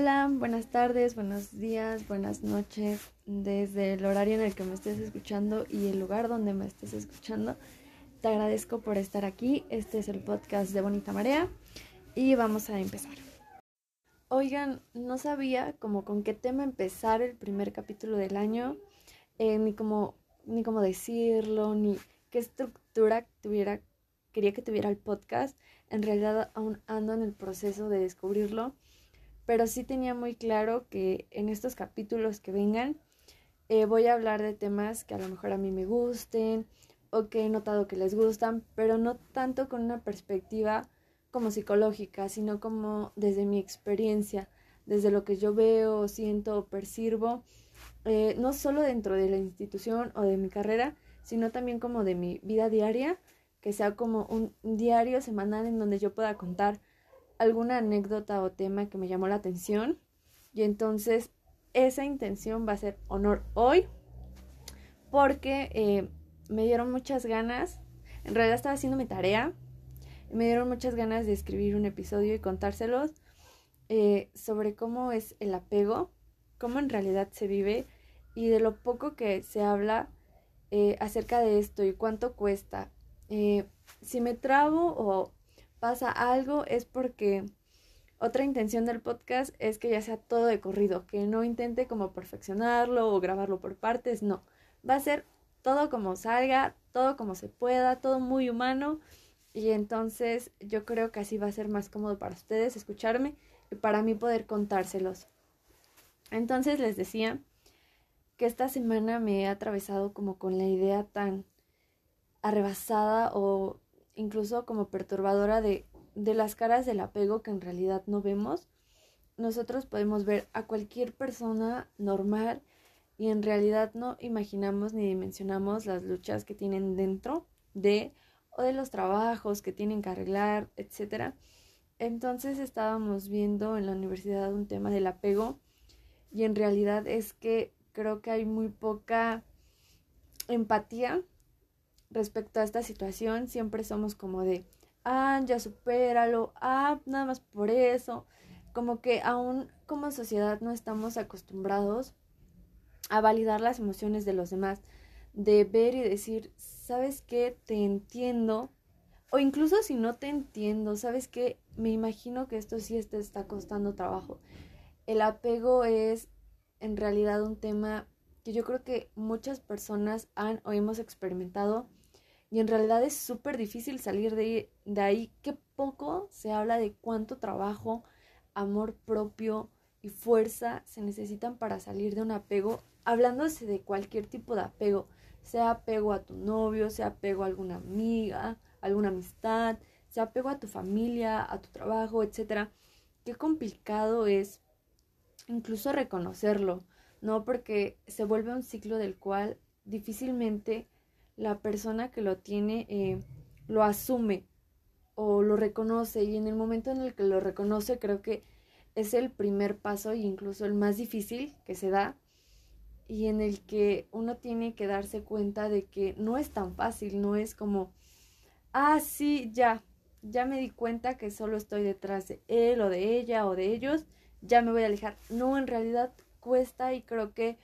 Hola, buenas tardes, buenos días, buenas noches, desde el horario en el que me estés escuchando y el lugar donde me estés escuchando. Te agradezco por estar aquí. Este es el podcast de Bonita Marea y vamos a empezar. Oigan, no sabía como con qué tema empezar el primer capítulo del año, eh, ni cómo ni cómo decirlo, ni qué estructura tuviera, quería que tuviera el podcast. En realidad aún ando en el proceso de descubrirlo pero sí tenía muy claro que en estos capítulos que vengan eh, voy a hablar de temas que a lo mejor a mí me gusten o que he notado que les gustan, pero no tanto con una perspectiva como psicológica, sino como desde mi experiencia, desde lo que yo veo, siento o percibo, eh, no solo dentro de la institución o de mi carrera, sino también como de mi vida diaria, que sea como un diario semanal en donde yo pueda contar alguna anécdota o tema que me llamó la atención. Y entonces esa intención va a ser honor hoy porque eh, me dieron muchas ganas, en realidad estaba haciendo mi tarea, me dieron muchas ganas de escribir un episodio y contárselos eh, sobre cómo es el apego, cómo en realidad se vive y de lo poco que se habla eh, acerca de esto y cuánto cuesta. si me trabo o pasa algo es porque otra intención del podcast es que ya sea todo de corrido, que no intente como perfeccionarlo o grabarlo por partes, no. Va a ser todo como salga, todo como se pueda, todo muy humano y entonces yo creo que así va a ser más cómodo para ustedes escucharme y para mí poder contárselos. Entonces les decía que esta semana me he atravesado como con la idea tan arrebasada o incluso como perturbadora de, de las caras del apego que en realidad no vemos. Nosotros podemos ver a cualquier persona normal y en realidad no imaginamos ni dimensionamos las luchas que tienen dentro de o de los trabajos que tienen que arreglar, etcétera. Entonces estábamos viendo en la universidad un tema del apego y en realidad es que creo que hay muy poca empatía respecto a esta situación siempre somos como de, ah, ya supéralo, ah, nada más por eso. Como que aún como sociedad no estamos acostumbrados a validar las emociones de los demás, de ver y decir, ¿sabes qué? Te entiendo. O incluso si no te entiendo, ¿sabes qué? Me imagino que esto sí te está costando trabajo. El apego es en realidad un tema que yo creo que muchas personas han o hemos experimentado y en realidad es súper difícil salir de, de ahí. Que poco se habla de cuánto trabajo, amor propio y fuerza se necesitan para salir de un apego. Hablándose de cualquier tipo de apego. Sea apego a tu novio, sea apego a alguna amiga, alguna amistad, sea apego a tu familia, a tu trabajo, etc. Qué complicado es incluso reconocerlo, ¿no? Porque se vuelve un ciclo del cual difícilmente la persona que lo tiene eh, lo asume o lo reconoce y en el momento en el que lo reconoce creo que es el primer paso e incluso el más difícil que se da y en el que uno tiene que darse cuenta de que no es tan fácil, no es como, ah, sí, ya, ya me di cuenta que solo estoy detrás de él o de ella o de ellos, ya me voy a alejar. No, en realidad cuesta y creo que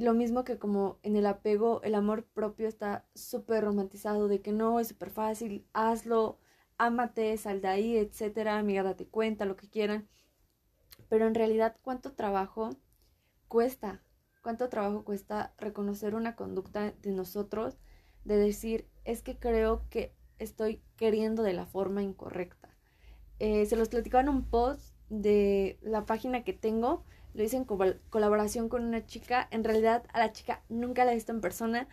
lo mismo que como en el apego, el amor propio está súper romantizado de que no, es súper fácil, hazlo, ámate, sal de ahí, etcétera, amiga, date cuenta, lo que quieran. Pero en realidad, ¿cuánto trabajo cuesta? ¿Cuánto trabajo cuesta reconocer una conducta de nosotros, de decir, es que creo que estoy queriendo de la forma incorrecta? Eh, se los platicaba en un post de la página que tengo, lo hice en colaboración con una chica. En realidad a la chica nunca la he visto en persona,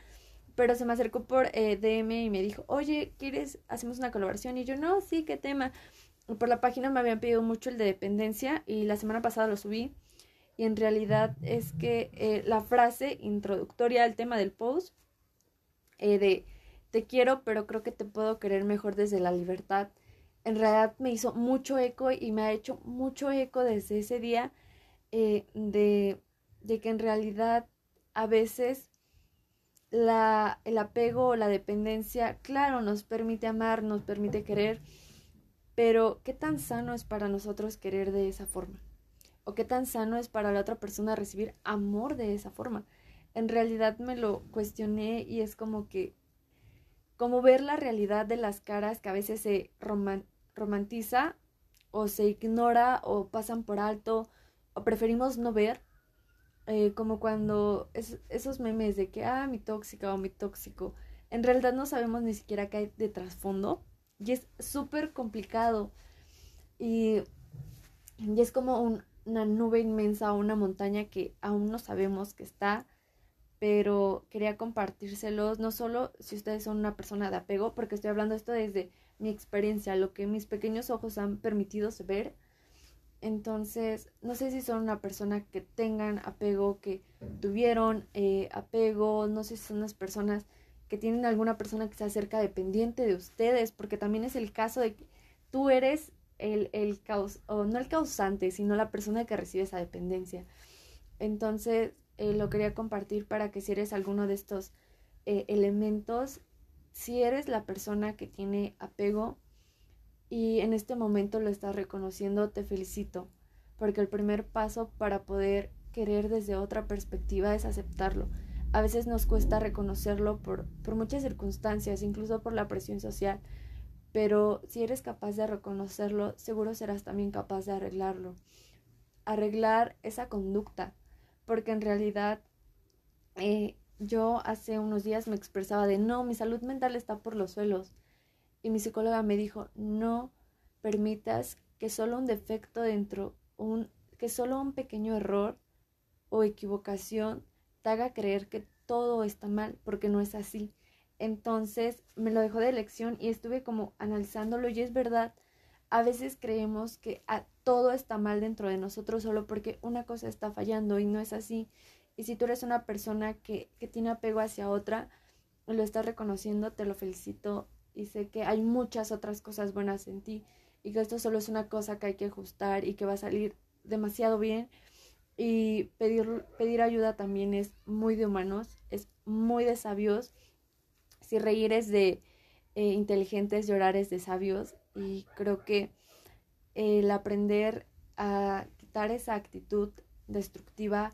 pero se me acercó por eh, DM y me dijo, oye, ¿quieres? Hacemos una colaboración. Y yo, no, sí, ¿qué tema? Por la página me habían pedido mucho el de dependencia y la semana pasada lo subí. Y en realidad es que eh, la frase introductoria al tema del post eh, de te quiero, pero creo que te puedo querer mejor desde la libertad, en realidad me hizo mucho eco y me ha hecho mucho eco desde ese día eh, de, de, que en realidad a veces la, el apego o la dependencia, claro, nos permite amar, nos permite querer, pero ¿qué tan sano es para nosotros querer de esa forma? o qué tan sano es para la otra persona recibir amor de esa forma. En realidad me lo cuestioné y es como que, como ver la realidad de las caras que a veces se romantiza o se ignora o pasan por alto o preferimos no ver, eh, como cuando esos memes de que, ah, mi tóxica o mi tóxico, en realidad no sabemos ni siquiera qué hay de trasfondo y es súper complicado y, y, es como una nube inmensa o una montaña que aún no sabemos que está, pero quería compartírselos, no solo si ustedes son una persona de apego, porque estoy hablando esto desde mi experiencia, lo que mis pequeños ojos han permitido ver. Entonces, no sé si son una persona que tengan apego, que tuvieron eh, apego, no sé si son unas personas que tienen alguna persona que se acerca dependiente de ustedes, porque también es el caso de que tú eres el, el o no el causante, sino la persona que recibe esa dependencia. Entonces, eh, lo quería compartir para que si eres alguno de estos eh, elementos, si eres la persona que tiene apego y en este momento lo estás reconociendo, te felicito, porque el primer paso para poder querer desde otra perspectiva es aceptarlo. A veces nos cuesta reconocerlo por, por muchas circunstancias, incluso por la presión social, pero si eres capaz de reconocerlo, seguro serás también capaz de arreglarlo. Arreglar esa conducta, porque en realidad eh, yo hace unos días me expresaba de no, mi salud mental está por los suelos. Y mi psicóloga me dijo, no permitas que solo un defecto dentro, un, que solo un pequeño error o equivocación te haga creer que todo está mal, porque no es así. Entonces me lo dejó de lección y estuve como analizándolo y es verdad, a veces creemos que todo está mal dentro de nosotros solo porque una cosa está fallando y no es así. Y si tú eres una persona que, que tiene apego hacia otra, lo estás reconociendo, te lo felicito y sé que hay muchas otras cosas buenas en ti y que esto solo es una cosa que hay que ajustar y que va a salir demasiado bien. Y pedir, pedir ayuda también es muy de humanos, es muy de sabios. Si reír es de eh, inteligentes, llorar es de sabios. Y creo que el aprender a quitar esa actitud destructiva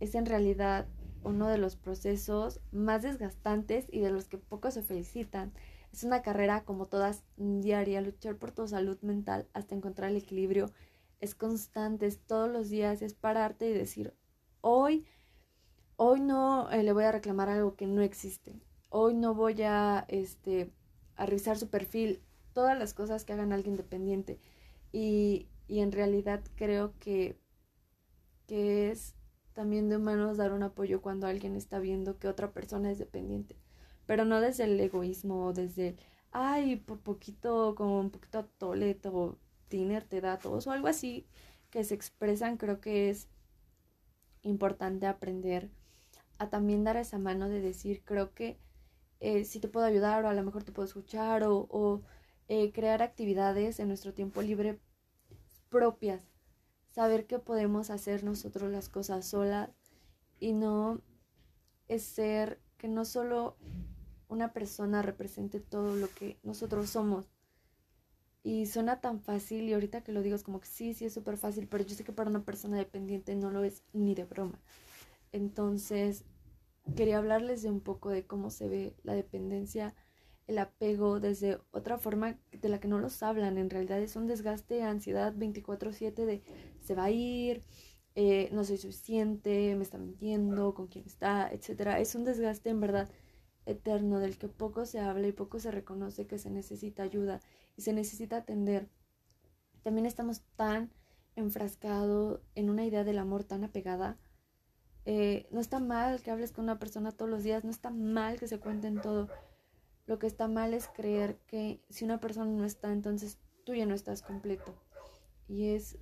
es en realidad uno de los procesos más desgastantes y de los que pocos se felicitan. Es una carrera como todas diaria, luchar por tu salud mental hasta encontrar el equilibrio. Es constante, es todos los días, es pararte y decir, hoy, hoy no eh, le voy a reclamar algo que no existe. Hoy no voy a, este, a revisar su perfil, todas las cosas que hagan alguien dependiente. Y, y en realidad creo que, que es también de humanos dar un apoyo cuando alguien está viendo que otra persona es dependiente, pero no desde el egoísmo o desde el, ay, por poquito, como un poquito toleto o tiner te da todos o algo así que se expresan, creo que es importante aprender a también dar esa mano de decir, creo que eh, si te puedo ayudar o a lo mejor te puedo escuchar o, o eh, crear actividades en nuestro tiempo libre propias. Saber que podemos hacer nosotros las cosas solas y no es ser que no solo una persona represente todo lo que nosotros somos. Y suena tan fácil y ahorita que lo digo es como que sí, sí es súper fácil, pero yo sé que para una persona dependiente no lo es ni de broma. Entonces, quería hablarles de un poco de cómo se ve la dependencia el apego desde otra forma de la que no los hablan. En realidad es un desgaste, ansiedad 24/7 de se va a ir, eh, no soy suficiente, me está mintiendo, con quién está, etc. Es un desgaste en verdad eterno del que poco se habla y poco se reconoce que se necesita ayuda y se necesita atender. También estamos tan enfrascados en una idea del amor tan apegada. Eh, no está mal que hables con una persona todos los días, no está mal que se cuenten todo, lo que está mal es creer que si una persona no está, entonces tú ya no estás completo. Y es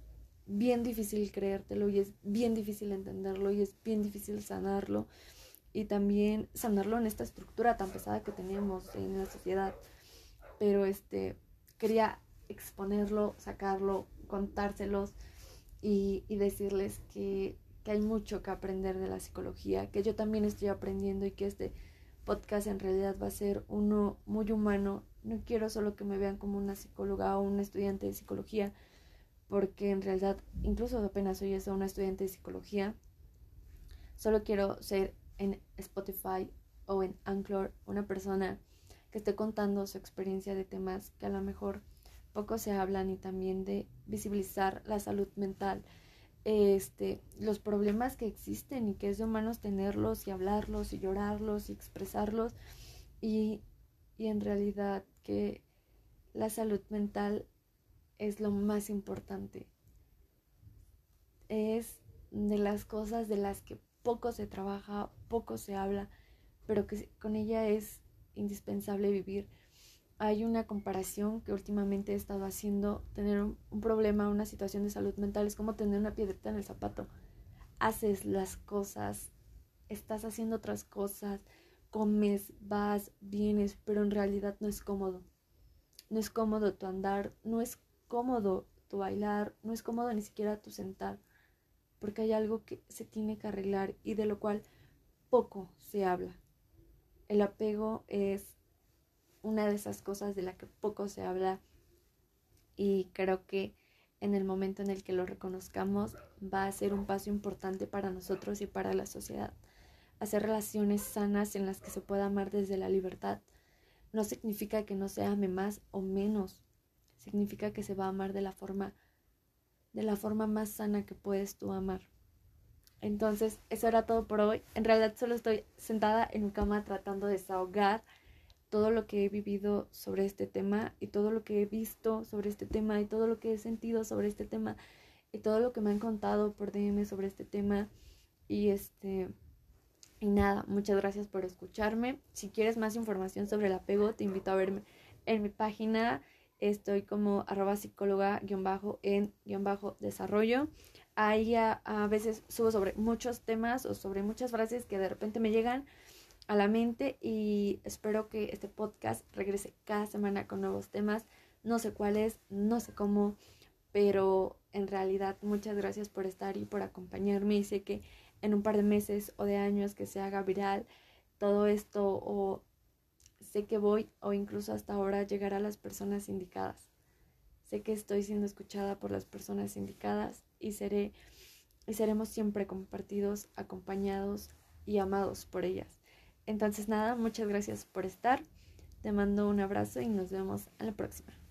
bien difícil creértelo y es bien difícil entenderlo y es bien difícil sanarlo y también sanarlo en esta estructura tan pesada que tenemos en la sociedad. Pero este quería exponerlo, sacarlo, contárselos y, decirles que, que hay mucho que aprender de la psicología, que yo también estoy aprendiendo y que este podcast en realidad va a ser uno muy humano. No quiero solo que me vean como una psicóloga o un estudiante de psicología, porque en realidad, incluso apenas soy eso, una estudiante de psicología, solo quiero ser en Spotify o en Anchor una persona que esté contando su experiencia de temas que a lo mejor poco se hablan y también de visibilizar la salud mental, este, los problemas que existen y que es de humanos tenerlos y hablarlos y llorarlos y expresarlos y, y en realidad que la salud mental es lo más importante. Es de las cosas de las que poco se trabaja, poco se habla, pero que con ella es indispensable vivir. Hay una comparación que últimamente he estado haciendo, tener un, problema, una situación de salud mental es como tener una piedrita en el zapato. Haces las cosas, estás haciendo otras cosas, comes, vas, vienes, pero en realidad no es cómodo. No es cómodo tu andar, no es cómodo tu bailar, no es cómodo ni siquiera tu sentar porque hay algo que se tiene que arreglar y de lo cual poco se habla. El apego es una de esas cosas de la que poco se habla y creo que en el momento en el que lo reconozcamos va a ser un paso importante para nosotros y para la sociedad. Hacer relaciones sanas en las que se pueda amar desde la libertad no significa que no se ame más o menos, significa que se va a amar de la forma de la forma más sana que puedes tú amar. Entonces, eso era todo por hoy. En realidad solo estoy sentada en mi cama tratando de desahogar todo lo que he vivido sobre este tema y todo lo que he visto sobre este tema y todo lo que he sentido sobre este tema y todo lo que me han contado por DM sobre este tema y este y nada, muchas gracias por escucharme. Si quieres más información sobre el apego, te invito a verme en mi página Estoy como arroba psicóloga bajo en bajo desarrollo. Ahí a, veces subo sobre muchos temas o sobre muchas frases que de repente me llegan a la mente y espero que este podcast regrese cada semana con nuevos temas. No sé cuáles, no sé cómo, pero en realidad muchas gracias por estar y por acompañarme y sé que en un par de meses o de años que se haga viral todo esto o sé que voy o incluso hasta ahora llegar a las personas indicadas. Sé que estoy siendo escuchada por las personas indicadas y seré y seremos siempre compartidos, acompañados y amados por ellas. Entonces nada, muchas gracias por estar. Te mando un abrazo y nos vemos a la próxima.